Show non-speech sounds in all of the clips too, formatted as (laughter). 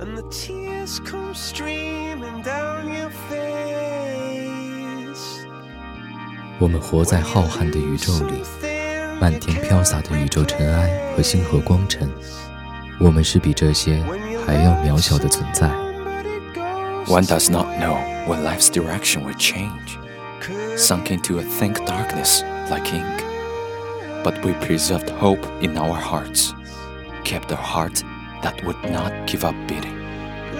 and the tears come streaming down your face. 我们活在浩瀚的宇宙里，漫天飘洒的宇宙尘埃和星河光尘，我们是比这些还要渺小的存在。 One does not know when life's direction will change, sunk into a thick darkness like ink. But we preserved hope in our hearts, kept a heart that would not give up beating.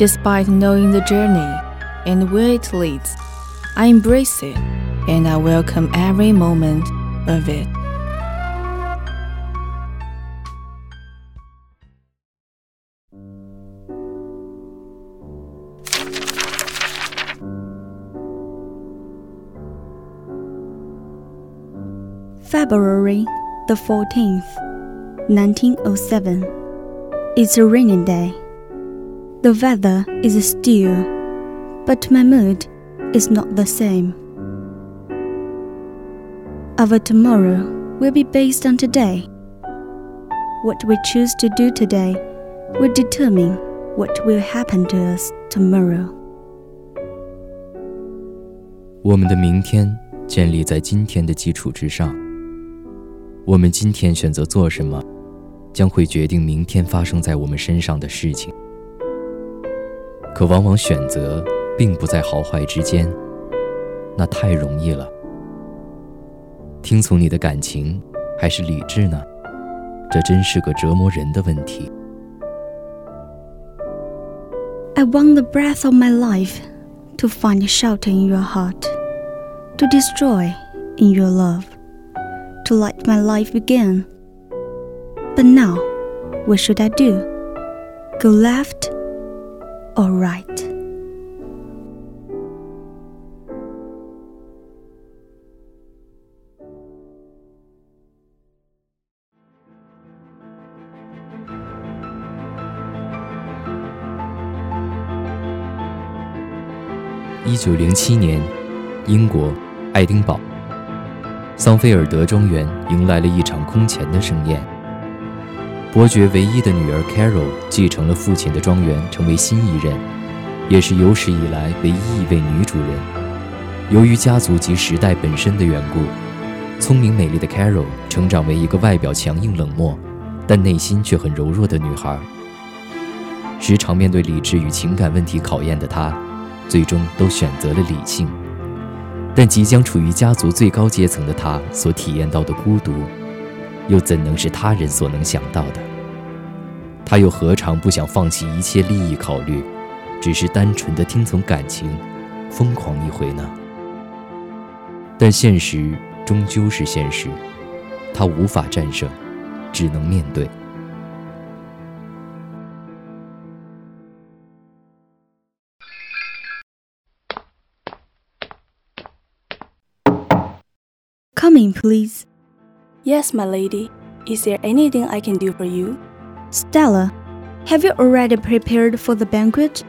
Despite knowing the journey and where it leads, I embrace it and I welcome every moment of it. February the 14th, 1907. It's a rainy day. The weather is still, but my mood is not the same. Our tomorrow will be based on today. What we choose to do today will determine what will happen to us tomorrow. 我们的明天建立在今天的基础之上。我们今天选择做什么，将会决定明天发生在我们身上的事情。 可往往选择并不在好坏之间，那太容易了。听从你的感情还是理智呢？这真是个折磨人的问题。I want the breath of my life to find shelter in your heart, to destroy in your love, to let my life begin. But now, what should I do? Go left all right. 一九零七年，英国爱丁堡，桑菲尔德庄园迎来了一场空前的盛宴。伯爵唯一的女儿 Carol 继承了父亲的庄园，成为新一任，也是有史以来唯一一位女主人。由于家族及时代本身的缘故，聪明美丽的 Carol 成长为一个外表强硬冷漠，但内心却很柔弱的女孩。时常面对理智与情感问题考验的她，最终都选择了理性。但即将处于家族最高阶层的她所体验到的孤独，又怎能是他人所能想到的？他又何尝不想放弃一切利益考虑只是单纯的听从感情疯狂一回呢？但现实终究是现实他无法战胜只能面对。Coming please. Yes, my lady. Is there anything I can do for you? Stella, have you already prepared for the banquet?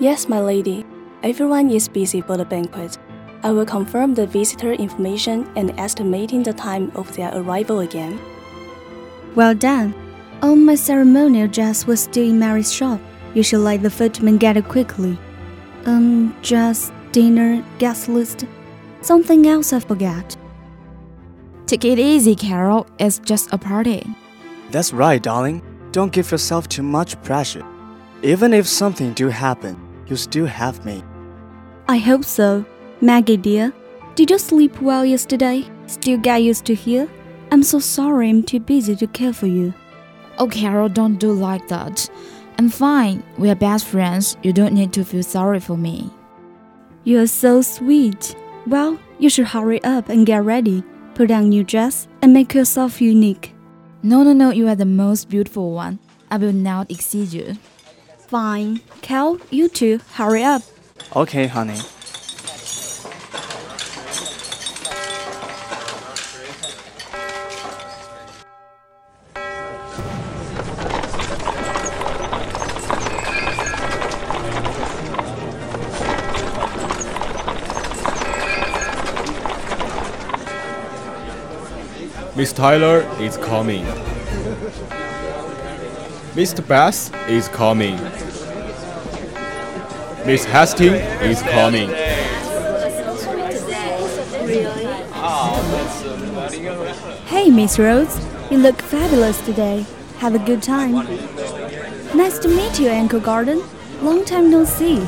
Yes, my lady. Everyone is busy for the banquet. I will confirm the visitor information and estimating the time of their arrival again. Well done. All my ceremonial dress was still in Mary's shop. You should let the footman get it quickly. Um, dress, dinner, guest list. Something else I forgot. Take it easy, Carol. It's just a party. That's right, darling. Don't give yourself too much pressure. Even if something do happen, you still have me. I hope so. Maggie dear, did you sleep well yesterday? Still get used to here? I'm so sorry I'm too busy to care for you. Oh, Carol, don't do like that. I'm fine. We are best friends. You don't need to feel sorry for me. You are so sweet. Well, you should hurry up and get ready. Put on new dress and make yourself unique. No, no, no, you are the most beautiful one. I will not exceed you. Fine. Cal, you too, hurry up. Okay, honey. Miss Tyler is coming. Mr. Bass is coming. Miss Hastings is coming. Hey, Miss Rose. You look fabulous today. Have a good time. Nice to meet you, Uncle Garden. Long time no see.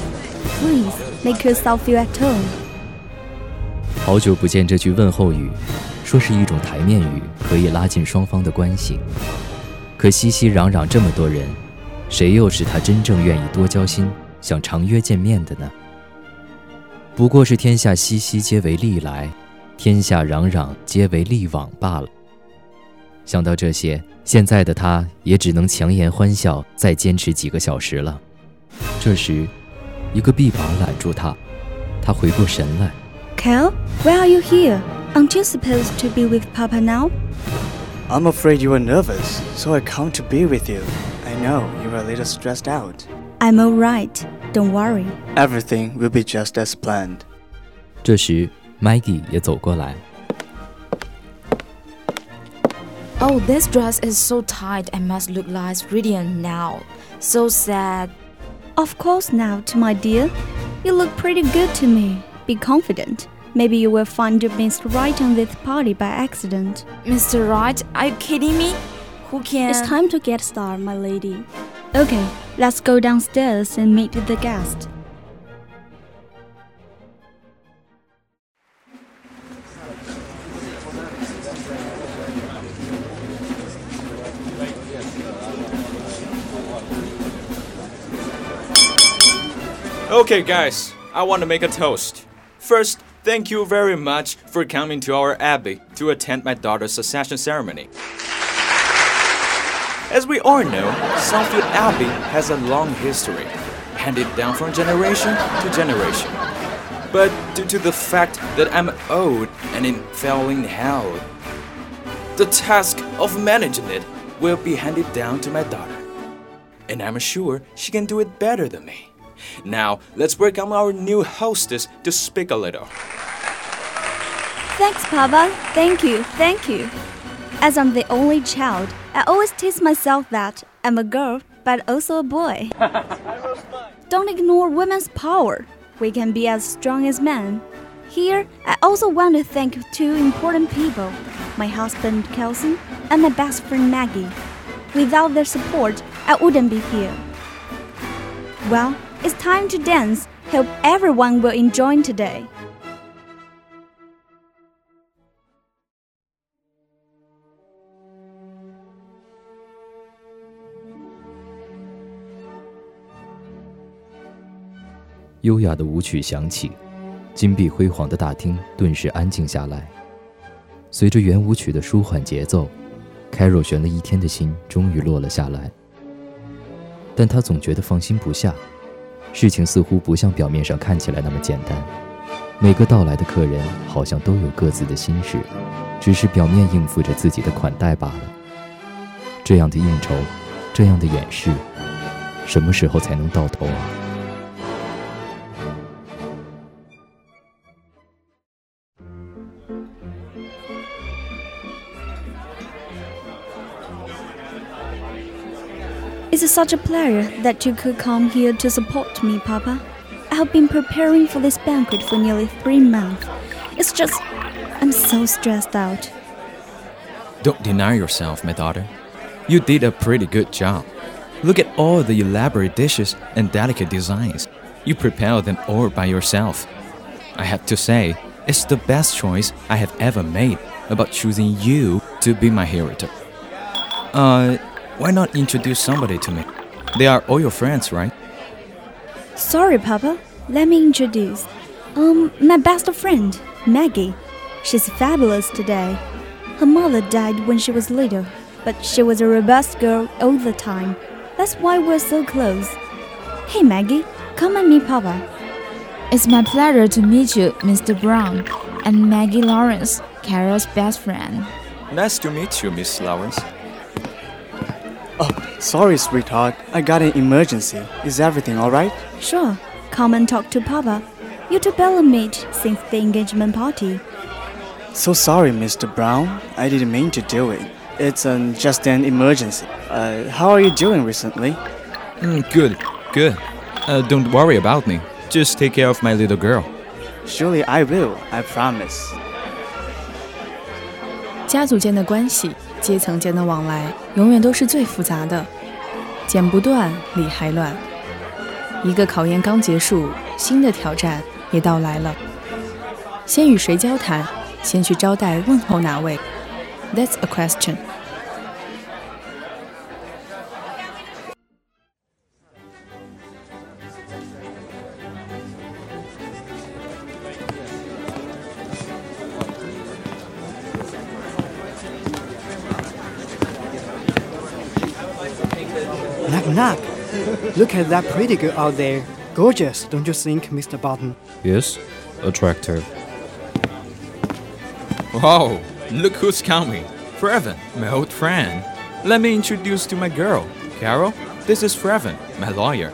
Please make yourself feel at home. 好久不见这句问候语，说是一种 台面语，可以拉近双方的关系。可熙熙攘攘这么多人，谁又是他真正愿意多交心、想常约见面的呢？不过是天下熙熙皆为利来，天下攘攘皆为利往罢了。想到这些，现在的他也只能强颜欢笑，再坚持几个小时了。这时，一个臂膀揽住他，他回过神来。Cal, why are you here? Aren't you supposed to be with Papa now? I'm afraid you are nervous, so I come to be with you. I know you are a little stressed out. I'm alright. Don't worry. Everything will be just as planned. 这时，Maggie 也走过来。 Oh, this dress is so tight and must look less radiant now. So sad. Of course not, my dear. You look pretty good to me. Be confident. Maybe you will find you missed right on this party by accident. Mr. Wright, are you kidding me? Who can. It's time to get started, my lady. Okay, let's go downstairs and meet the guest. Okay, guys, I want to make a toast. First, thank you very much for coming to our abbey to attend my daughter's succession ceremony. As we all know, Southfield Abbey has a long history, handed down from generation to generation. But due to the fact that I'm old and in failing health, the task of managing it will be handed down to my daughter. And I'm sure she can do it better than me. Now, let's welcome our new hostess to speak a little. Thanks, Papa. Thank you, thank you. As I'm the only child, I always tease myself that I'm a girl, but also a boy. (laughs) Don't ignore women's power. We can be as strong as men. Here, I also want to thank two important people my husband, Kalson, and my best friend, Maggie. Without their support, I wouldn't be here. Well, it's time to dance. Hope everyone will enjoy today. 优雅的舞曲响起，金碧辉煌的大厅顿时安静下来。随着圆舞曲的舒缓节奏，Carol 悬了一天的心终于落了下来。但他总觉得放心不下，事情似乎不像表面上看起来那么简单。每个到来的客人好像都有各自的心事，只是表面应付着自己的款待罢了。这样的应酬，这样的掩饰，什么时候才能到头啊？It's such a pleasure that you could come here to support me, Papa. I have been preparing for this banquet for nearly three months. It's just, I'm so stressed out. Don't deny yourself, my daughter. You did a pretty good job. Look at all the elaborate dishes and delicate designs. You prepared them all by yourself. I have to say, it's the best choice I have ever made about choosing you to be my heretic. Uh, why not introduce somebody to me? They are all your friends, right? Sorry, Papa. Let me introduce. Um, my best friend, Maggie. She's fabulous today. Her mother died when she was little, but she was a robust girl all the time. That's why we're so close. Hey, Maggie, come and meet Papa. It's my pleasure to meet you, Mr. Brown, and Maggie Lawrence, Carol's best friend. Nice to meet you, Miss Lawrence. Oh, sorry, sweetheart. I got an emergency. Is everything alright? Sure. Come and talk to Papa. You two barely meet since the engagement party. So sorry, Mr. Brown. I didn't mean to do it. It's um, just an emergency. Uh, how are you doing recently? Mm, good, good. Uh, don't worry about me. Just take care of my little girl. Surely I will, I promise. 家族间的关系， 阶层间的往来，永远都是最复杂的，剪不断，理还乱。一个考验刚结束，新的挑战也到来了。先与谁交谈？先去招待问候哪位？That's a question. Look at that pretty girl out there. Gorgeous, don't you think, Mr. Barton? Yes, attractive. Wow, look who's coming. Frevin, my old friend. Let me introduce to my girl. Carol, this is Frevin, my lawyer.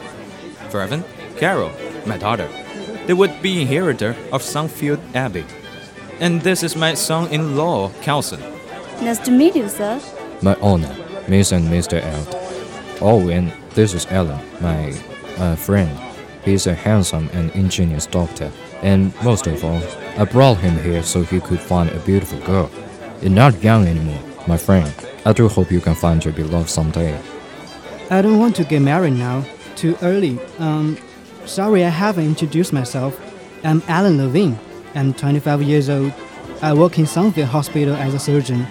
Frevin, Carol, my daughter. The would-be inheritor of Sunfield Abbey. And this is my son-in-law, Kalson. Nice to meet you, sir. My honor, Miss and Mr. Eld. Oh, and this is Alan, my uh, friend. He's a handsome and ingenious doctor. And most of all, I brought him here so he could find a beautiful girl. You're not young anymore, my friend. I do hope you can find your beloved someday. I don't want to get married now. Too early. Um, sorry I haven't introduced myself. I'm Alan Levine. I'm 25 years old. I work in Sunfield Hospital as a surgeon.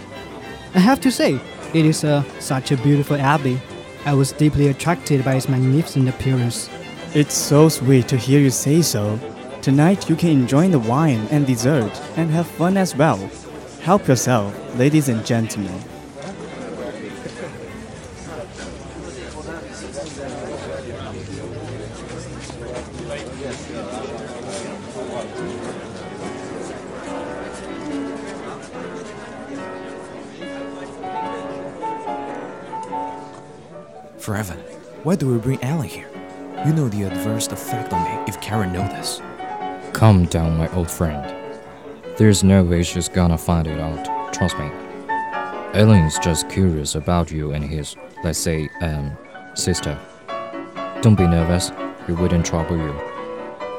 I have to say, it is uh, such a beautiful abbey. I was deeply attracted by its magnificent appearance. It's so sweet to hear you say so. Tonight you can enjoy the wine and dessert and have fun as well. Help yourself, ladies and gentlemen. Forever. Why do we bring Alan here? You know the adverse effect on me if Karen knows this. Calm down, my old friend. There's no way she's gonna find it out. Trust me. Alan is just curious about you and his, let's say, um, sister. Don't be nervous. He wouldn't trouble you.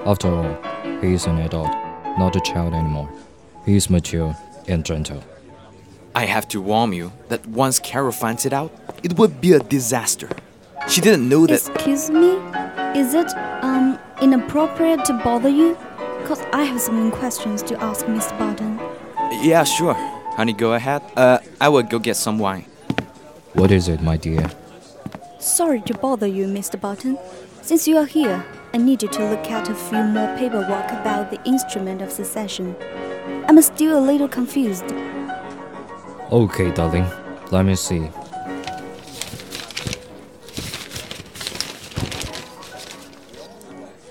After all, he is an adult, not a child anymore. He is mature and gentle. I have to warn you that once Carol finds it out, it would be a disaster. She didn't know that. Excuse me? Is it, um, inappropriate to bother you? Because I have some questions to ask Mr. Barton. Yeah, sure. Honey, go ahead. Uh, I will go get some wine. What is it, my dear? Sorry to bother you, Mr. Barton. Since you are here, I need you to look at a few more paperwork about the instrument of succession. I'm still a little confused. Okay, darling. Let me see.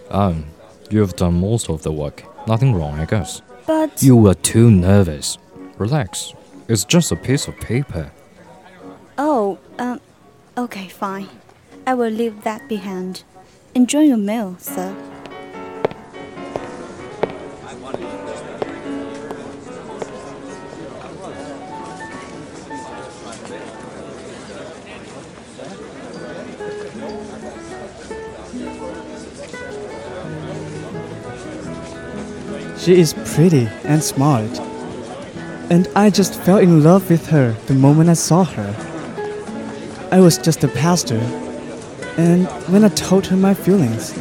Um, you have done most of the work. Nothing wrong, I guess. But. You were too nervous. Relax. It's just a piece of paper. Oh, um, okay, fine. I will leave that behind. Enjoy your meal, sir. She is pretty and smart. And I just fell in love with her the moment I saw her. I was just a pastor, and when I told her my feelings,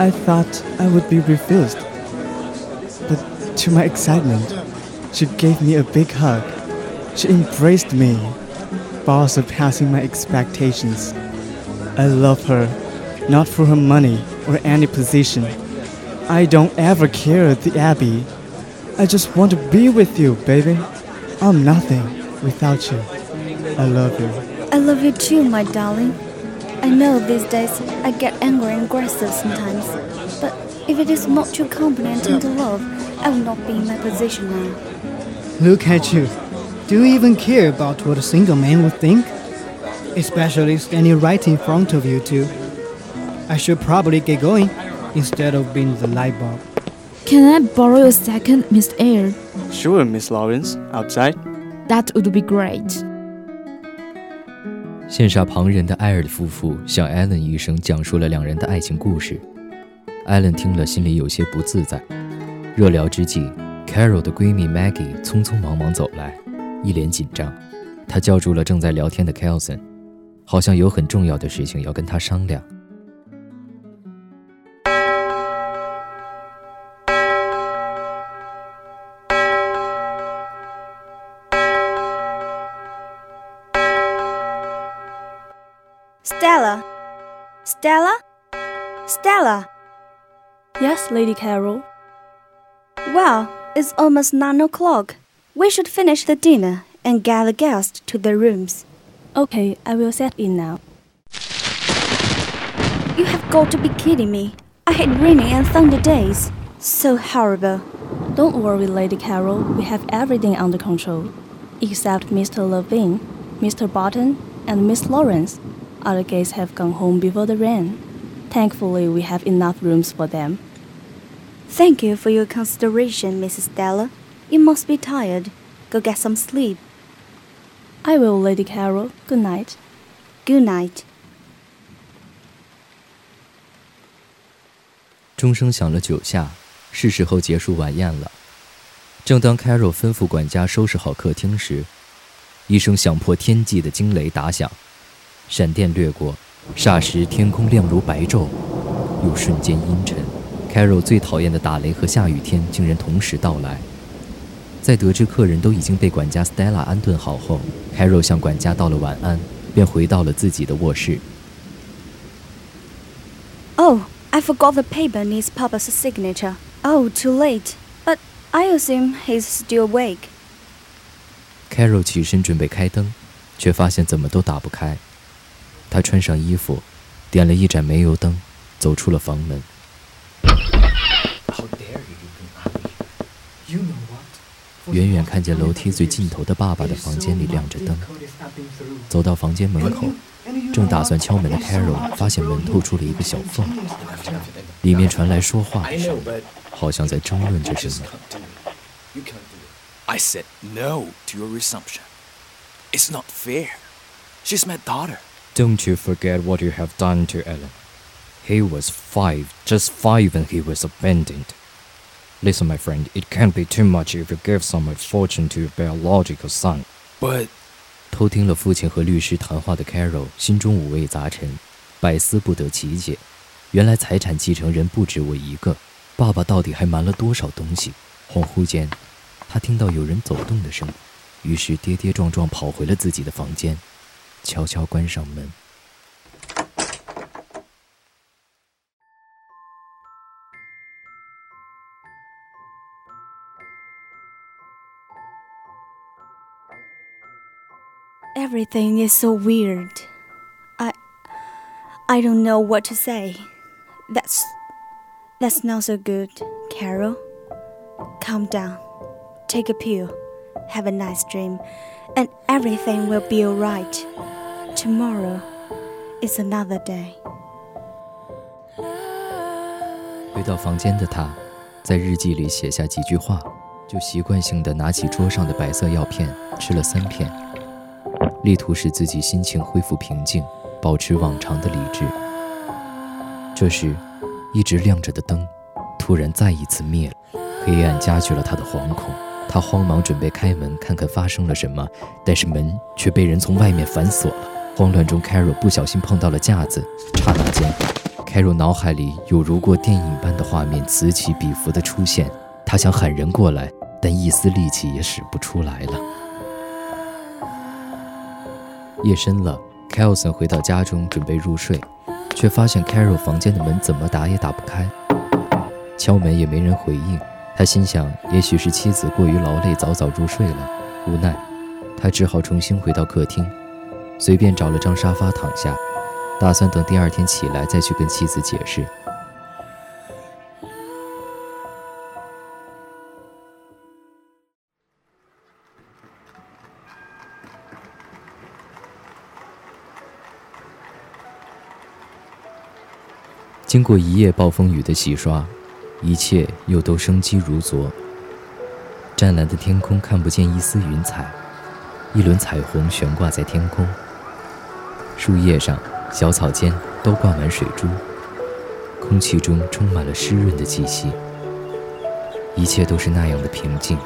I thought I would be refused. But to my excitement, she gave me a big hug. She embraced me, far surpassing my expectations. I love her, not for her money or any position I don't ever care at the Abbey. I just want to be with you, baby. I'm nothing without you. I love you. I love you too, my darling. I know these days I get angry and aggressive sometimes, but if it is not your company and tender love, I will not be in my position now. Look at you. Do you even care about what a single man would think? Especially standing right in front of you two. I should probably get going instead of being the light bulb. Can I borrow a second, Miss Eyre? Sure, Miss Lawrence. Outside? That would be great. 羡煞旁人的艾尔夫妇向艾伦医生讲述了两人的爱情故事。艾伦听了，心里有些不自在。热聊之际，Carol 的闺蜜 Maggie 匆匆忙忙走来，一脸紧张。她叫住了正在聊天的 Kelson，好像有很重要的事情要跟他商量。Stella? Stella? Yes, Lady Carol. Well, it's almost nine o'clock. We should finish the dinner and get the guests to their rooms. Okay, I will set in now. You have got to be kidding me. I hate rainy and thunder days. So horrible. Don't worry, Lady Carol. We have everything under control. Except Mr. Levine, Mr. Barton, and Miss Lawrence. Other guests have gone home before the rain. Thankfully, we have enough rooms for them. Thank you for your consideration, Mrs. Stella. You must be tired. Go get some sleep. I will, Lady Carol. Good night. Good night. 钟声响了九下，是时候结束晚宴了。正当 Carol 吩咐管家收拾好客厅时，一声响破天际的惊雷打响。 闪电掠过，霎时天空亮如白昼，又瞬间阴沉。Carol 最讨厌的打雷和下雨天竟然同时到来。在得知客人都已经被管家 Stella 安顿好后，Carol 向管家道了晚安，便回到了自己的卧室。Oh, I forgot the paper needs Papa's signature. Oh, too late. But I assume he's still awake. Carol 起身准备开灯，却发现怎么都打不开。他穿上衣服，点了一盏煤油灯，走出了房门。远远看见楼梯最尽头的爸爸的房间里亮着灯。走到房间门口，正打算敲门的 Carol 发现门透出了一个小缝，里面传来说话的声音，好像在争论着什么。I said no to your resumption. It's not fair. She's my daughter. Don't you forget what you have done to Alan. He was five, just five, and he was abandoned. Listen, my friend, it can't be too much if you give some fortune to your biological son. But 偷听了父亲和律师谈话的 Carol 心中五味杂陈，百思不得其解。原来财产继承人不止我一个，爸爸到底还瞒了多少东西？恍惚间，他听到有人走动的声音，于是跌跌撞撞跑回了自己的房间。悄悄关上门。Everything is so weird. I I don't know what to say. That's that's not so good, Carol. Calm down. Take a pill. Have a nice dream. And everything will be alright. Tomorrow is another day. 回到房间的他，在日记里写下几句话，就习惯性的拿起桌上的白色药片吃了三片，力图使自己心情恢复平静，保持往常的理智。这时，一直亮着的灯突然再一次灭了，黑暗加剧了他的惶恐。他慌忙准备开门看看发生了什么，但是门却被人从外面反锁了。慌乱中，Carol 不小心碰到了架子，刹那间，Carol 脑海里有如过电影般的画面此起彼伏的出现。他想喊人过来，但一丝力气也使不出来了。夜深了 c a l s o n 回到家中准备入睡，却发现 Carol 房间的门怎么打也打不开，敲门也没人回应。他心想，也许是妻子过于劳累，早早入睡了。无奈，他只好重新回到客厅，随便找了张沙发躺下，打算等第二天起来再去跟妻子解释。经过一夜暴风雨的洗刷。一切又都生机如昨。湛蓝的天空看不见一丝云彩，一轮彩虹悬挂在天空。树叶上、小草间都挂满水珠，空气中充满了湿润的气息。一切都是那样的平静，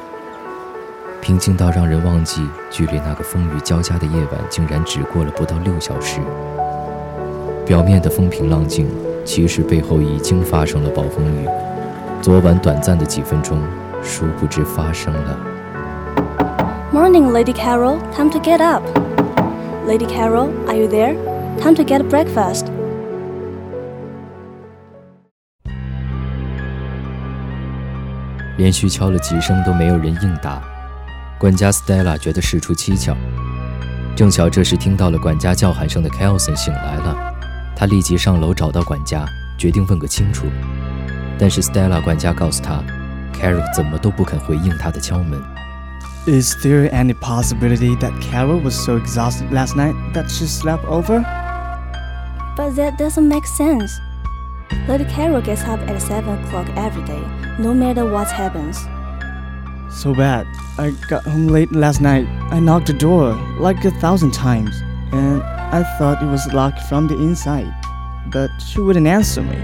平静到让人忘记，距离那个风雨交加的夜晚竟然只过了不到六小时。表面的风平浪静，其实背后已经发生了暴风雨。昨晚短暂的几分钟，殊不知发生了。Morning, Lady Carol. Time to get up. Lady Carol, are you there? Time to get breakfast. 连续敲了几声都没有人应答，管家 Stella 觉得事出蹊跷。正巧这时听到了管家叫喊声的 Kelson 醒来了，他立即上楼找到管家，决定问个清楚。但是 Stella 管家告诉他，Carol 怎么都不肯回应他的敲门。Is there any possibility that Carol was so exhausted last night that she slept over? But that doesn't make sense. Lady Carol gets up at 7 o'clock every day, no matter what happens. So bad. I got home late last night. I knocked the door like a thousand times, and I thought it was locked from the inside, but she wouldn't answer me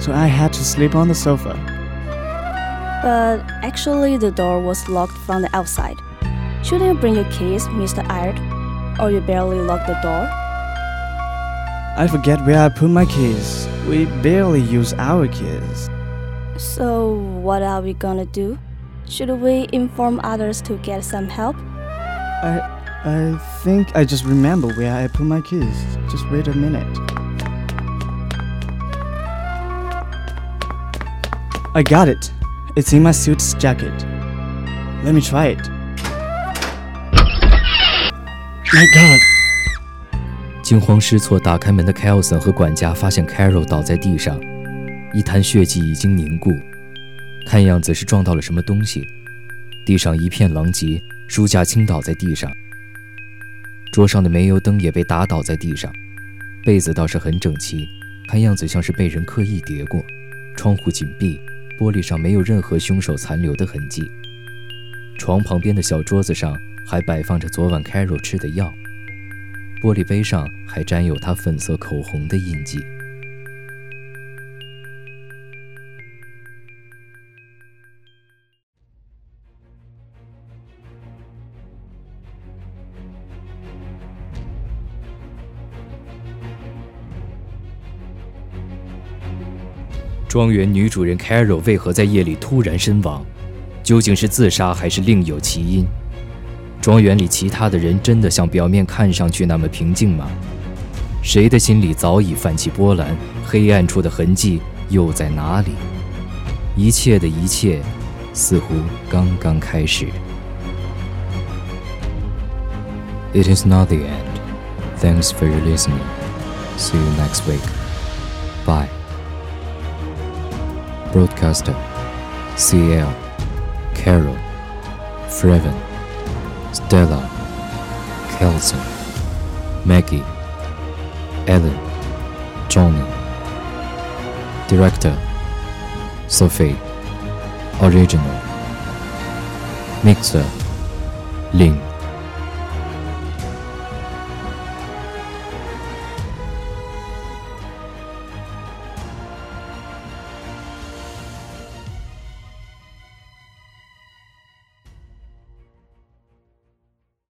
so I had to sleep on the sofa. But actually, the door was locked from the outside. Shouldn't you bring your keys, Mr. Ayard? Or you barely lock the door? I forget where I put my keys. We barely use our keys. So, what are we gonna do? Should we inform others to get some help? I I think I just remember where I put my keys. Just wait a minute. I got it. It's in my suit's jacket. Let me try it. My God! 惊慌失措打开门的 Kelson 和管家发现 Carol 倒在地上，一滩血迹已经凝固，看样子是撞到了什么东西。地上一片狼藉，书架倾倒在地上，桌上的煤油灯也被打倒在地上，被子倒是很整齐，看样子像是被人刻意叠过。窗户紧闭。玻璃上没有任何凶手残留的痕迹，床旁边的小桌子上还摆放着昨晚 Carol 吃的药，玻璃杯上还沾有她粉色口红的印记。庄园女主人 Carol 为何在夜里突然身亡？究竟是自杀还是另有其因？庄园里其他的人真的像表面看上去那么平静吗？谁的心里早已泛起波澜？黑暗处的痕迹又在哪里？一切的一切，似乎刚刚开始。It is not the end. Thanks for your listening. See you next week. Bye. Broadcaster Ciel Carol, Frevin, Stella, Kalson, Maggie, Alan, Johnny. Director, Sophie. Original. Mixer, Lyn.